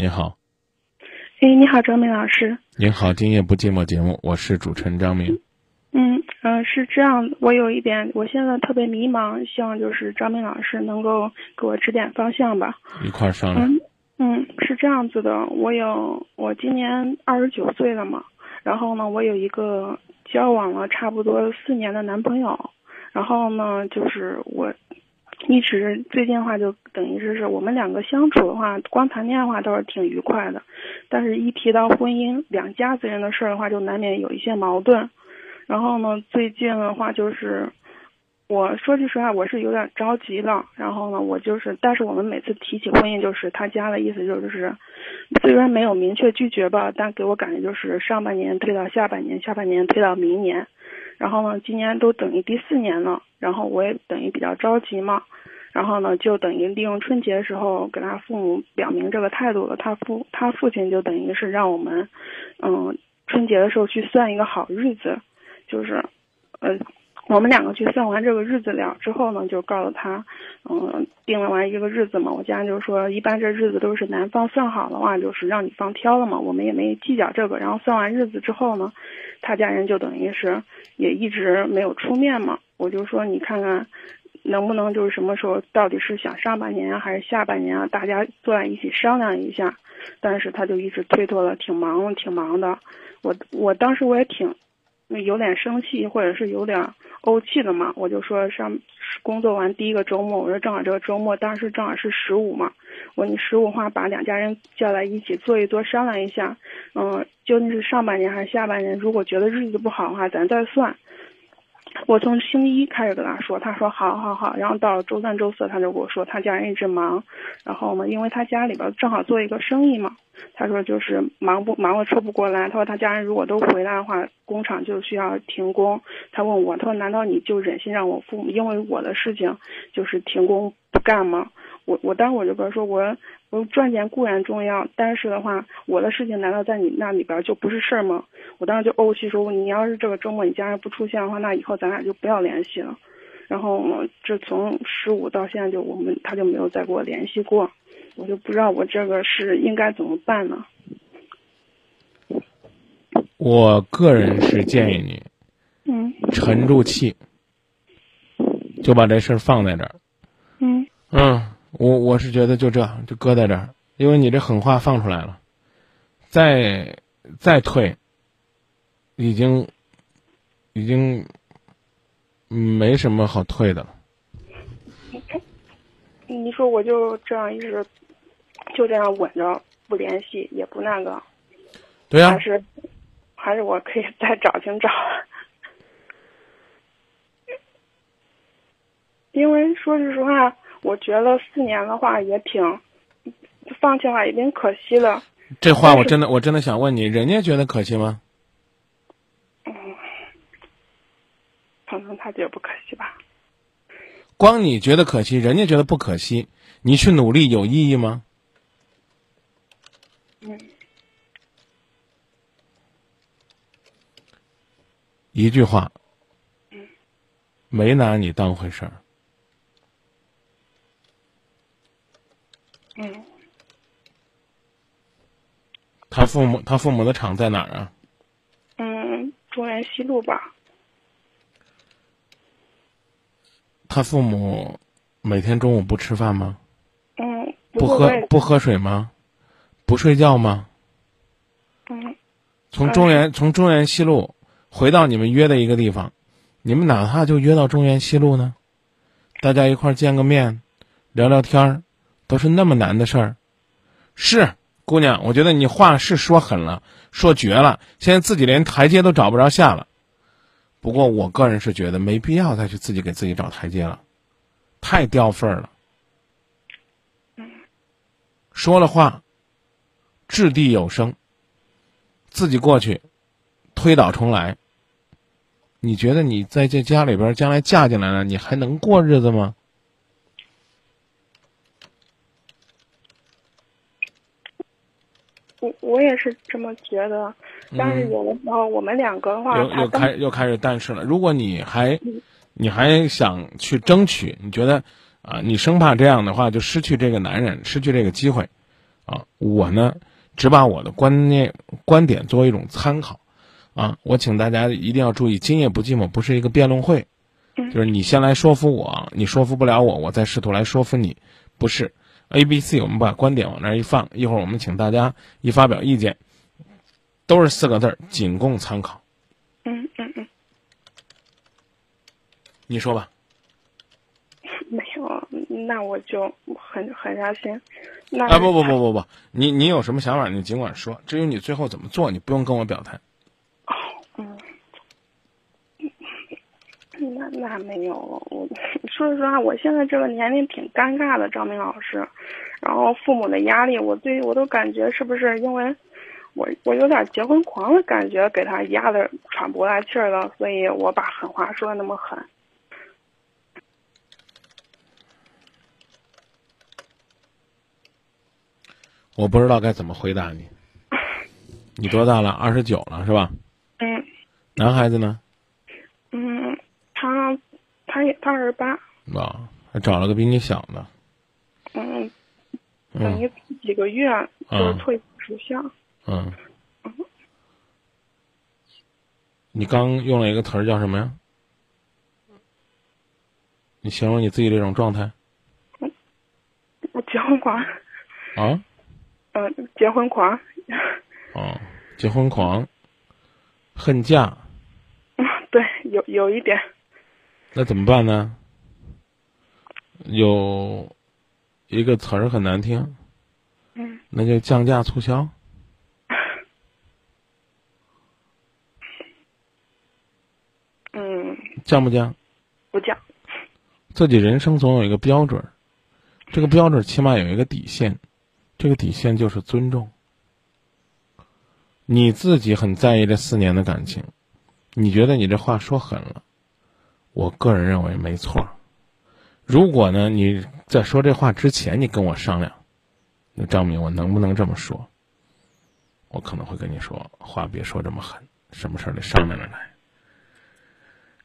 您好，哎，你好，张明老师。您好，今夜不寂寞节目，我是主持人张明。嗯嗯、呃是这样，我有一点，我现在特别迷茫，希望就是张明老师能够给我指点方向吧。一块儿商量。嗯嗯，是这样子的，我有我今年二十九岁了嘛，然后呢，我有一个交往了差不多四年的男朋友，然后呢，就是我一直最近的话就等于是是我们两个相处的话，光谈恋爱的话倒是挺愉快的，但是一提到婚姻两家子人的事儿的话，就难免有一些矛盾。然后呢，最近的话就是，我说句实话，我是有点着急了。然后呢，我就是，但是我们每次提起婚姻，就是他家的意思就是，虽然没有明确拒绝吧，但给我感觉就是上半年推到下半年，下半年推到明年。然后呢，今年都等于第四年了，然后我也等于比较着急嘛。然后呢，就等于利用春节的时候给他父母表明这个态度了。他父他父亲就等于是让我们，嗯，春节的时候去算一个好日子，就是，呃，我们两个去算完这个日子了之后呢，就告诉他，嗯，定了完一个日子嘛。我家人就说，一般这日子都是男方算好的话，就是让女方挑了嘛。我们也没计较这个。然后算完日子之后呢，他家人就等于是也一直没有出面嘛。我就说，你看看。能不能就是什么时候到底是想上半年啊还是下半年啊？大家坐在一起商量一下。但是他就一直推脱了，挺忙挺忙的。我我当时我也挺那有点生气，或者是有点怄气的嘛。我就说上工作完第一个周末，我说正好这个周末当时正好是十五嘛。我说你十五话把两家人叫来一起坐一坐，商量一下，嗯，究竟是上半年还是下半年？如果觉得日子不好的话，咱再算。我从星期一开始跟他说，他说好好好，然后到了周三、周四，他就跟我说他家人一直忙，然后呢，因为他家里边正好做一个生意嘛，他说就是忙不忙了抽不过来，他说他家人如果都回来的话，工厂就需要停工。他问我，他说难道你就忍心让我父母因为我的事情就是停工不干吗？我我当时我就跟他说，我我赚钱固然重要，但是的话，我的事情难道在你那里边就不是事儿吗？我当时就怄气说，你要是这个周末你家人不出现的话，那以后咱俩就不要联系了。然后呢，这从十五到现在就我们他就没有再给我联系过，我就不知道我这个是应该怎么办呢？我个人是建议你嗯沉住气，就把这事儿放在这儿。嗯嗯，我我是觉得就这就搁在这儿，因为你这狠话放出来了，再再退，已经已经没什么好退的了。你说我就这样一直就这样稳着不联系，也不那个，对呀、还是还是我可以再找寻找。因为说句实话，我觉得四年的话也挺放弃的话也挺可惜了。这话我真的我真的想问你，人家觉得可惜吗？可能他觉得不可惜吧。光你觉得可惜，人家觉得不可惜，你去努力有意义吗？嗯一句话，没拿你当回事儿。嗯，他父母他父母的厂在哪儿啊？嗯，中原西路吧。他父母每天中午不吃饭吗？嗯，不喝不喝水吗？不睡觉吗？嗯从中原从中原西路回到你们约的一个地方，你们哪怕就约到中原西路呢？大家一块儿见个面，聊聊天儿，都是那么难的事儿。是姑娘，我觉得你话是说狠了，说绝了，现在自己连台阶都找不着下了。不过我个人是觉得没必要再去自己给自己找台阶了，太掉份儿了。说了话，掷地有声。自己过去，推倒重来。你觉得你在这家里边将来嫁进来了，你还能过日子吗？我我也是这么觉得，但是有的时候我们两个的话，又又开又开始但是了。如果你还你还想去争取，你觉得啊，你生怕这样的话就失去这个男人，失去这个机会，啊，我呢只把我的观念观点作为一种参考，啊，我请大家一定要注意，今夜不寂寞不是一个辩论会，就是你先来说服我，你说服不了我，我再试图来说服你，不是 A、B、C，我们把观点往那儿一放，一会儿我们请大家一发表意见，都是四个字儿，仅供参考。嗯嗯嗯，你说吧。没有，那我就很很伤心。那啊不不不不不，你你有什么想法你尽管说，至于你最后怎么做，你不用跟我表态。哦，嗯，那那没有了。我说实话，我现在这个年龄挺尴尬的，张明老师。然后父母的压力，我对我都感觉是不是因为我我有点结婚狂的感觉，给他压的喘不过来气儿了，所以我把狠话说的那么狠。我不知道该怎么回答你。你多大了？二十九了是吧？嗯男孩子呢？嗯，他他也他二十八，啊，还找了个比你小的。嗯，等嗯于几个月就是退属相。嗯。你刚用了一个词儿叫什么呀？你形容你自己这种状态我结婚狂，啊？嗯、结婚狂，哦，结婚狂，恨嫁，对，有有一点，那怎么办呢？有一个词儿很难听，嗯那就降价促销。嗯，降不降？不降，自己人生总有一个标准，这个标准起码有一个底线，这个底线就是尊重。你自己很在意这四年的感情，你觉得你这话说狠了，我个人认为没错儿。如果呢你在说这话之前你跟我商量，那张明我能不能这么说？我可能会跟你说话别说这么狠，什么事儿得商量着来。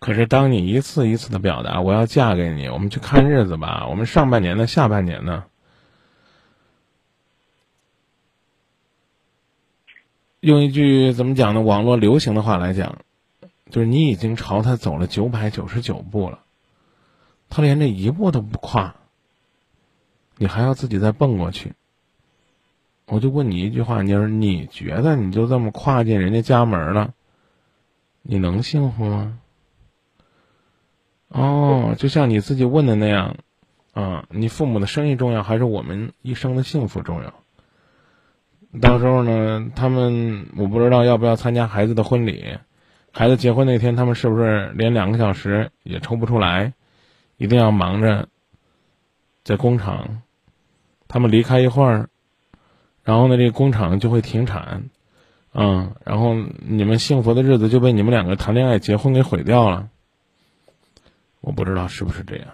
可是，当你一次一次的表达我要嫁给你，我们去看日子吧，我们上半年的，下半年呢，用一句怎么讲呢？网络流行的话来讲，就是你已经朝他走了九百九十九步了，他连这一步都不跨，你还要自己再蹦过去。我就问你一句话，你说你觉得你就这么跨进人家家门了，你能幸福吗？哦，就像你自己问的那样，啊，你父母的生意重要，还是我们一生的幸福重要？到时候呢，他们我不知道要不要参加孩子的婚礼，孩子结婚那天，他们是不是连两个小时也抽不出来，一定要忙着在工厂？他们离开一会儿，然后呢，这个工厂就会停产，啊，然后你们幸福的日子就被你们两个谈恋爱、结婚给毁掉了。我不知道是不是这样，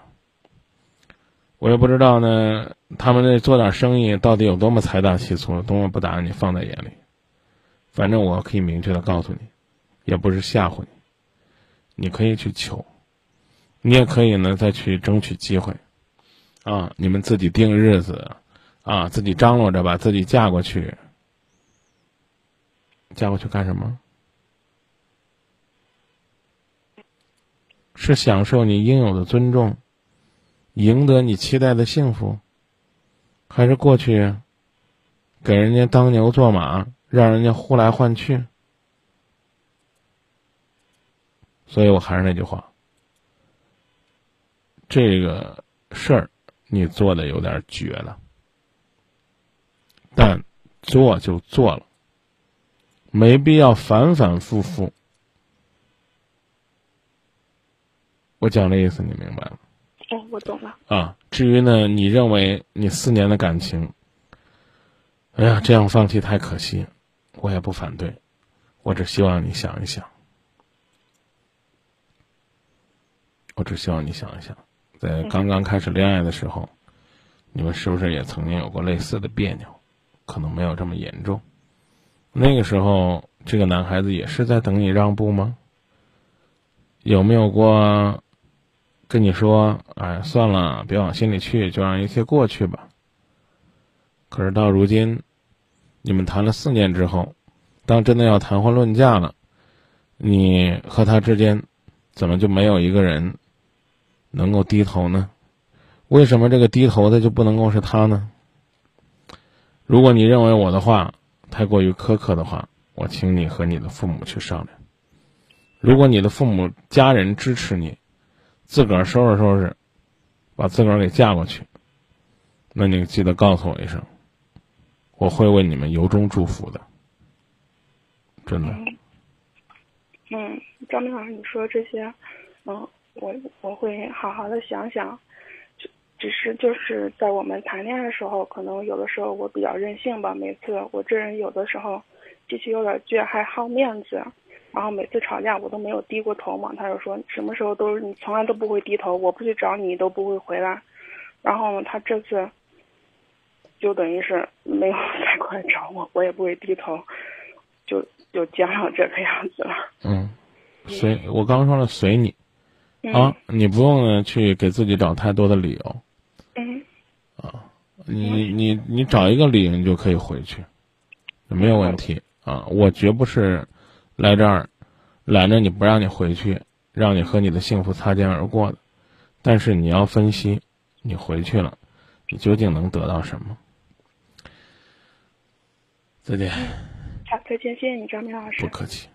我也不知道呢。他们那做点生意到底有多么财大气粗，多么不把你放在眼里。反正我可以明确的告诉你，也不是吓唬你，你可以去求，你也可以呢再去争取机会，啊，你们自己定日子，啊，自己张罗着把自己嫁过去，嫁过去干什么？是享受你应有的尊重，赢得你期待的幸福，还是过去给人家当牛做马，让人家呼来唤去？所以我还是那句话，这个事儿你做的有点绝了，但做就做了，没必要反反复复。我讲的意思，你明白了哦，我懂了。啊？至于呢，你认为你四年的感情，哎呀，这样放弃太可惜，我也不反对，我只希望你想一想，我只希望你想一想，在刚刚开始恋爱的时候，你们是不是也曾经有过类似的别扭？可能没有这么严重。那个时候，这个男孩子也是在等你让步吗？有没有过？跟你说，哎，算了，别往心里去，就让一切过去吧。可是到如今，你们谈了四年之后，当真的要谈婚论嫁了，你和他之间，怎么就没有一个人能够低头呢？为什么这个低头的就不能够是他呢？如果你认为我的话太过于苛刻的话，我请你和你的父母去商量。如果你的父母家人支持你，自个儿收拾收拾，把自个儿给嫁过去，那你记得告诉我一声，我会为你们由衷祝福的。真的。嗯，张明老师，你说这些，嗯，我我会好好的想想。只是就是在我们谈恋爱的时候，可能有的时候我比较任性吧。每次我这人有的时候脾气有点倔，还好面子。然后每次吵架我都没有低过头嘛。他就说什么时候都是你从来都不会低头，我不去找你，你都不会回来。然后呢，他这次就等于是没有 再过来找我，我也不会低头，就就僵上这个样子了。嗯，随我刚说了随你啊，你不用去给自己找太多的理由。嗯，啊，你你你找一个理由，你就可以回去，没有问题啊。我绝不是来这儿拦着你不让你回去，让你和你的幸福擦肩而过的。但是你要分析，你回去了，你究竟能得到什么？再见。好，再见，谢谢你，张明老师。不客气。